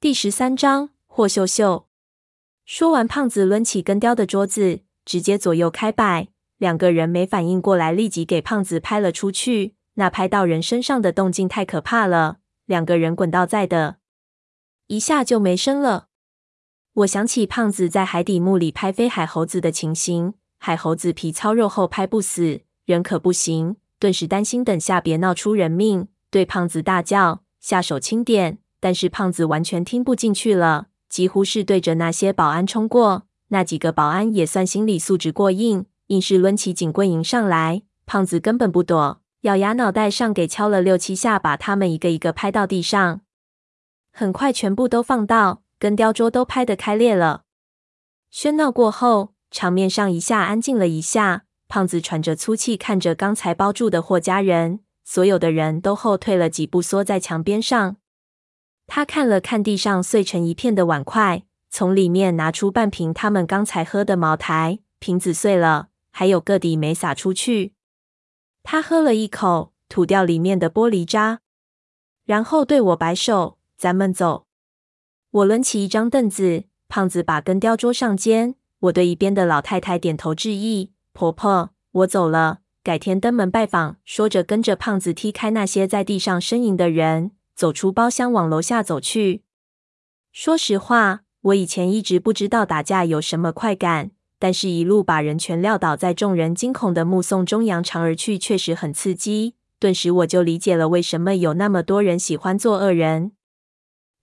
第十三章霍秀秀。说完，胖子抡起跟雕的桌子，直接左右开摆。两个人没反应过来，立即给胖子拍了出去。那拍到人身上的动静太可怕了，两个人滚到在的，一下就没声了。我想起胖子在海底墓里拍飞海猴子的情形，海猴子皮糙肉厚，拍不死，人可不行。顿时担心等下别闹出人命，对胖子大叫，下手轻点。但是胖子完全听不进去了。几乎是对着那些保安冲过，那几个保安也算心理素质过硬，硬是抡起警棍迎上来。胖子根本不躲，咬牙脑袋上给敲了六七下，把他们一个一个拍到地上。很快全部都放倒，跟雕桌都拍得开裂了。喧闹过后，场面上一下安静了一下。胖子喘着粗气，看着刚才包住的霍家人，所有的人都后退了几步，缩在墙边上。他看了看地上碎成一片的碗筷，从里面拿出半瓶他们刚才喝的茅台，瓶子碎了，还有个底没洒出去。他喝了一口，吐掉里面的玻璃渣，然后对我摆手：“咱们走。”我抡起一张凳子，胖子把根雕桌上肩。我对一边的老太太点头致意：“婆婆，我走了，改天登门拜访。”说着，跟着胖子踢开那些在地上呻吟的人。走出包厢，往楼下走去。说实话，我以前一直不知道打架有什么快感，但是一路把人全撂倒在众人惊恐的目送中扬长而去，确实很刺激。顿时我就理解了为什么有那么多人喜欢做恶人。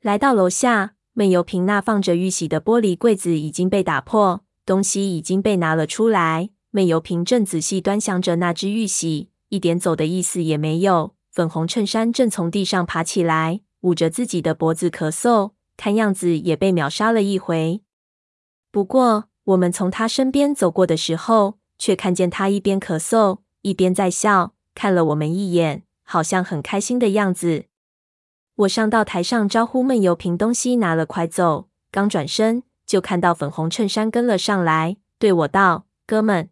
来到楼下，闷油瓶那放着玉玺的玻璃柜子已经被打破，东西已经被拿了出来。闷油瓶正仔细端详着那只玉玺，一点走的意思也没有。粉红衬衫正从地上爬起来，捂着自己的脖子咳嗽，看样子也被秒杀了一回。不过，我们从他身边走过的时候，却看见他一边咳嗽一边在笑，看了我们一眼，好像很开心的样子。我上到台上招呼闷油瓶，东西拿了快走。刚转身，就看到粉红衬衫跟了上来，对我道：“哥们。”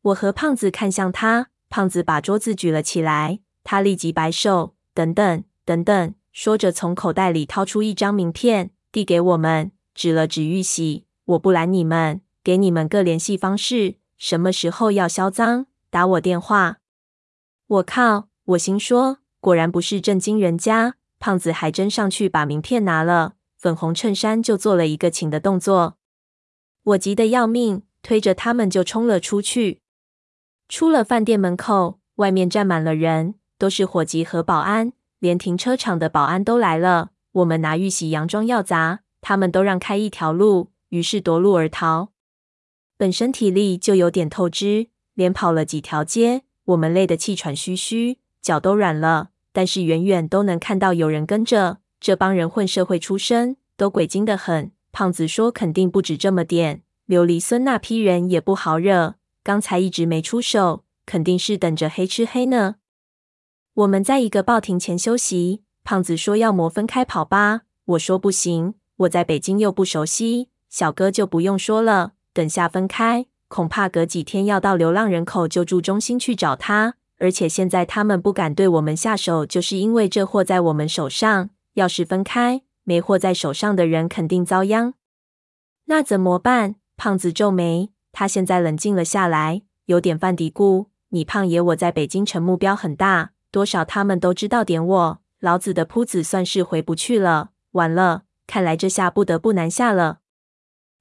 我和胖子看向他，胖子把桌子举了起来。他立即摆手，等等，等等，说着从口袋里掏出一张名片，递给我们，指了指玉玺。我不拦你们，给你们个联系方式，什么时候要销赃，打我电话。我靠！我心说，果然不是正经人家。胖子还真上去把名片拿了，粉红衬衫就做了一个请的动作。我急得要命，推着他们就冲了出去。出了饭店门口，外面站满了人。都是伙计和保安，连停车场的保安都来了。我们拿玉玺佯装要砸，他们都让开一条路，于是夺路而逃。本身体力就有点透支，连跑了几条街，我们累得气喘吁吁，脚都软了。但是远远都能看到有人跟着，这帮人混社会出身，都鬼精得很。胖子说肯定不止这么点，琉璃孙那批人也不好惹，刚才一直没出手，肯定是等着黑吃黑呢。我们在一个报亭前休息，胖子说要么分开跑吧，我说不行，我在北京又不熟悉，小哥就不用说了，等下分开，恐怕隔几天要到流浪人口救助中心去找他，而且现在他们不敢对我们下手，就是因为这货在我们手上，要是分开，没货在手上的人肯定遭殃。那怎么办？胖子皱眉，他现在冷静了下来，有点犯嘀咕：你胖爷我在北京城目标很大。多少他们都知道点我，老子的铺子算是回不去了。完了，看来这下不得不南下了，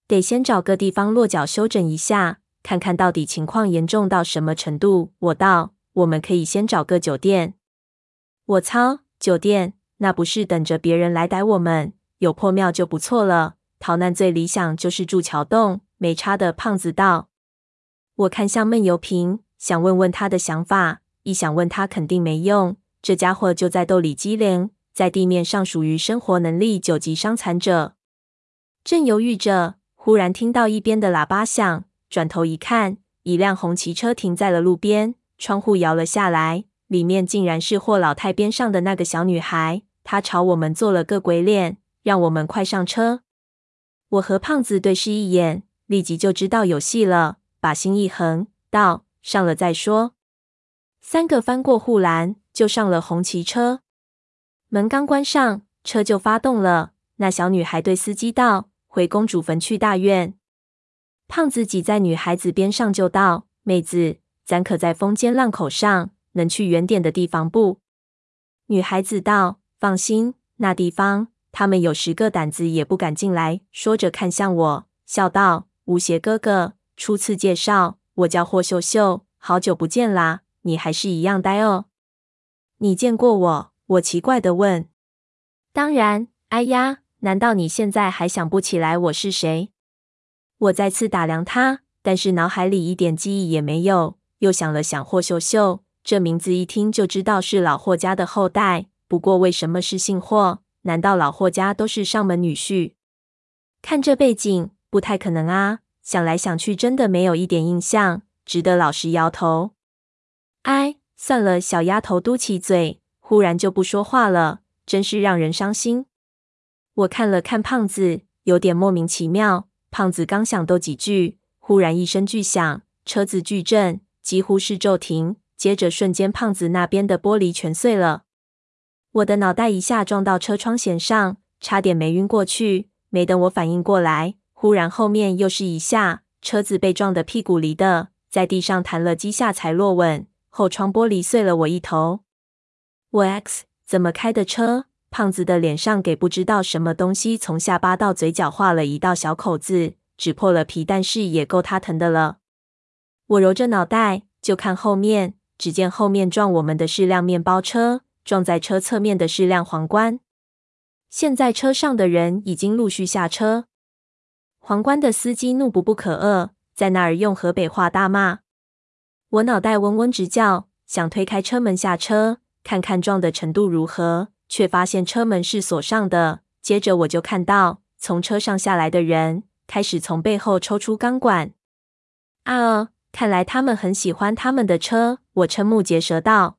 得先找个地方落脚休整一下，看看到底情况严重到什么程度。我道，我们可以先找个酒店。我操，酒店那不是等着别人来逮我们？有破庙就不错了。逃难最理想就是住桥洞，没差的。胖子道。我看向闷油瓶，想问问他的想法。一想问他肯定没用，这家伙就在兜里机灵，在地面上属于生活能力九级伤残者。正犹豫着，忽然听到一边的喇叭响，转头一看，一辆红旗车停在了路边，窗户摇了下来，里面竟然是霍老太边上的那个小女孩。她朝我们做了个鬼脸，让我们快上车。我和胖子对视一眼，立即就知道有戏了，把心一横，道：“上了再说。”三个翻过护栏，就上了红旗车。门刚关上，车就发动了。那小女孩对司机道：“回公主坟去大院。”胖子挤在女孩子边上就道：“妹子，咱可在风尖浪口上，能去远点的地方不？”女孩子道：“放心，那地方他们有十个胆子也不敢进来。”说着看向我，笑道：“吴邪哥哥，初次介绍，我叫霍秀秀，好久不见啦，你还是一样呆哦。”你见过我？我奇怪的问。当然，哎呀。难道你现在还想不起来我是谁？我再次打量他，但是脑海里一点记忆也没有。又想了想，霍秀秀这名字一听就知道是老霍家的后代。不过为什么是姓霍？难道老霍家都是上门女婿？看这背景，不太可能啊！想来想去，真的没有一点印象，只得老实摇头。哎，算了，小丫头嘟起嘴，忽然就不说话了，真是让人伤心。我看了看胖子，有点莫名其妙。胖子刚想逗几句，忽然一声巨响，车子巨震，几乎是骤停。接着瞬间，胖子那边的玻璃全碎了。我的脑袋一下撞到车窗纤上，差点没晕过去。没等我反应过来，忽然后面又是一下，车子被撞得屁股离的，在地上弹了几下才落稳，后窗玻璃碎了我一头。我 X 怎么开的车？胖子的脸上给不知道什么东西从下巴到嘴角划了一道小口子，只破了皮，但是也够他疼的了。我揉着脑袋就看后面，只见后面撞我们的是辆面包车，撞在车侧面的是辆皇冠。现在车上的人已经陆续下车，皇冠的司机怒不不可遏，在那儿用河北话大骂。我脑袋嗡嗡直叫，想推开车门下车，看看撞的程度如何。却发现车门是锁上的。接着我就看到从车上下来的人开始从背后抽出钢管。啊呃，看来他们很喜欢他们的车。我瞠目结舌道：“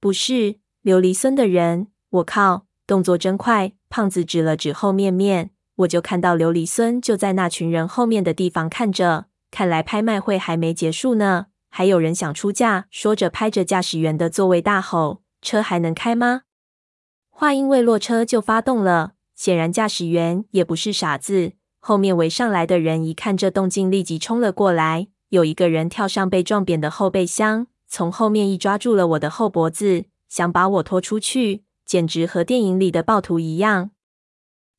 不是琉璃村的人。”我靠，动作真快！胖子指了指后面面，我就看到琉璃孙就在那群人后面的地方看着。看来拍卖会还没结束呢，还有人想出价。说着拍着驾驶员的座位大吼：“车还能开吗？”话音未落，车就发动了。显然驾驶员也不是傻子。后面围上来的人一看这动静，立即冲了过来。有一个人跳上被撞扁的后备箱，从后面一抓住了我的后脖子，想把我拖出去，简直和电影里的暴徒一样。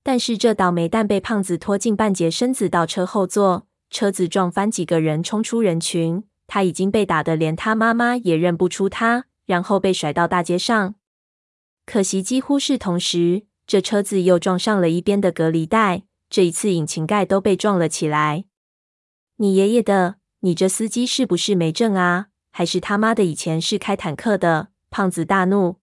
但是这倒霉蛋被胖子拖进半截身子到车后座，车子撞翻几个人，冲出人群。他已经被打得连他妈妈也认不出他，然后被甩到大街上。可惜，几乎是同时，这车子又撞上了一边的隔离带。这一次，引擎盖都被撞了起来。你爷爷的！你这司机是不是没证啊？还是他妈的以前是开坦克的？胖子大怒。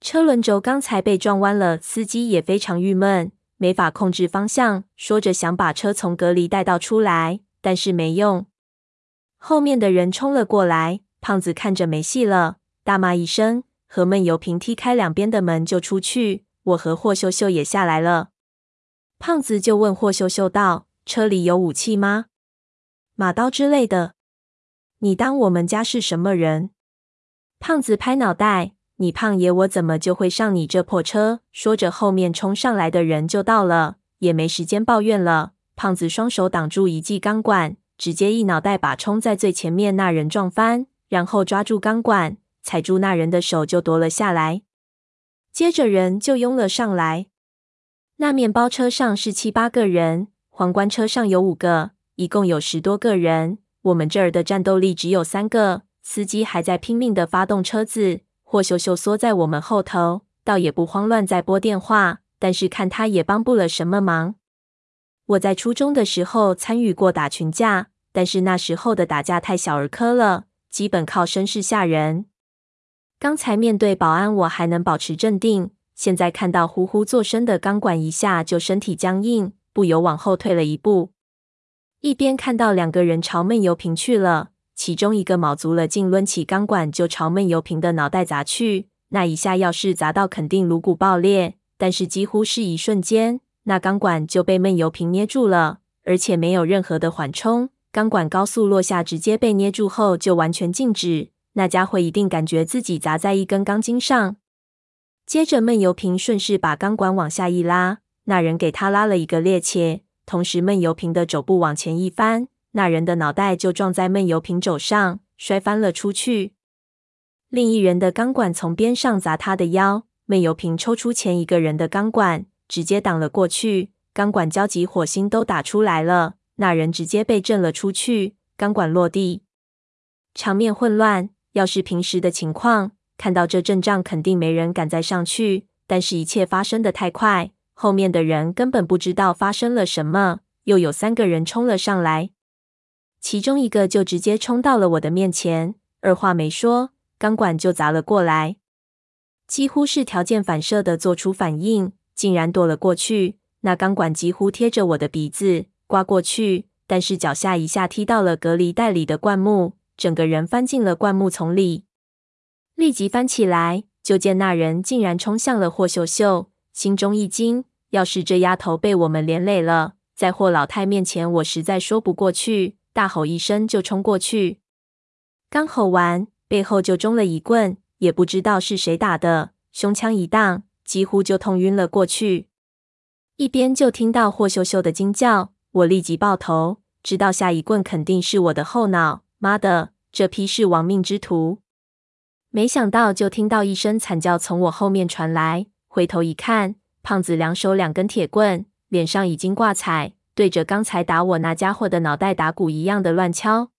车轮轴刚才被撞弯了，司机也非常郁闷，没法控制方向，说着想把车从隔离带倒出来，但是没用。后面的人冲了过来，胖子看着没戏了，大骂一声。和闷油瓶踢开两边的门就出去，我和霍秀秀也下来了。胖子就问霍秀秀道：“车里有武器吗？马刀之类的？你当我们家是什么人？”胖子拍脑袋：“你胖爷我怎么就会上你这破车？”说着，后面冲上来的人就到了，也没时间抱怨了。胖子双手挡住一记钢管，直接一脑袋把冲在最前面那人撞翻，然后抓住钢管。踩住那人的手就夺了下来，接着人就拥了上来。那面包车上是七八个人，皇冠车上有五个，一共有十多个人。我们这儿的战斗力只有三个，司机还在拼命的发动车子。霍秀秀缩在我们后头，倒也不慌乱，在拨电话，但是看他也帮不了什么忙。我在初中的时候参与过打群架，但是那时候的打架太小儿科了，基本靠声势吓人。刚才面对保安，我还能保持镇定。现在看到呼呼作声的钢管，一下就身体僵硬，不由往后退了一步。一边看到两个人朝闷油瓶去了，其中一个卯足了劲，抡起钢管就朝闷油瓶的脑袋砸去。那一下要是砸到，肯定颅骨爆裂。但是几乎是一瞬间，那钢管就被闷油瓶捏住了，而且没有任何的缓冲。钢管高速落下，直接被捏住后就完全静止。那家伙一定感觉自己砸在一根钢筋上，接着闷油瓶顺势把钢管往下一拉，那人给他拉了一个趔趄，同时闷油瓶的肘部往前一翻，那人的脑袋就撞在闷油瓶肘上，摔翻了出去。另一人的钢管从边上砸他的腰，闷油瓶抽出前一个人的钢管，直接挡了过去，钢管交集，火星都打出来了。那人直接被震了出去，钢管落地，场面混乱。要是平时的情况，看到这阵仗，肯定没人敢再上去。但是，一切发生的太快，后面的人根本不知道发生了什么。又有三个人冲了上来，其中一个就直接冲到了我的面前，二话没说。钢管就砸了过来，几乎是条件反射的做出反应，竟然躲了过去。那钢管几乎贴着我的鼻子刮过去，但是脚下一下踢到了隔离带里的灌木，整个人翻进了灌木丛里。立即翻起来，就见那人竟然冲向了霍秀秀，心中一惊。要是这丫头被我们连累了，在霍老太面前，我实在说不过去，大吼一声就冲过去。刚吼完。背后就中了一棍，也不知道是谁打的，胸腔一荡，几乎就痛晕了过去。一边就听到霍秀秀的惊叫，我立即抱头，知道下一棍肯定是我的后脑。妈的，这批是亡命之徒！没想到就听到一声惨叫从我后面传来，回头一看，胖子两手两根铁棍，脸上已经挂彩，对着刚才打我那家伙的脑袋打鼓一样的乱敲。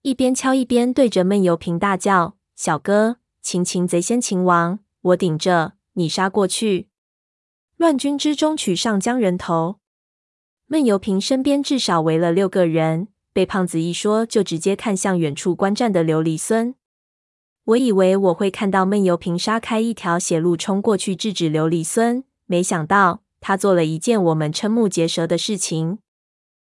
一边敲一边对着闷油瓶大叫：“小哥，擒擒贼先擒王，我顶着，你杀过去！乱军之中取上将人头。”闷油瓶身边至少围了六个人，被胖子一说，就直接看向远处观战的琉璃孙。我以为我会看到闷油瓶杀开一条血路冲过去制止琉璃孙，没想到他做了一件我们瞠目结舌的事情。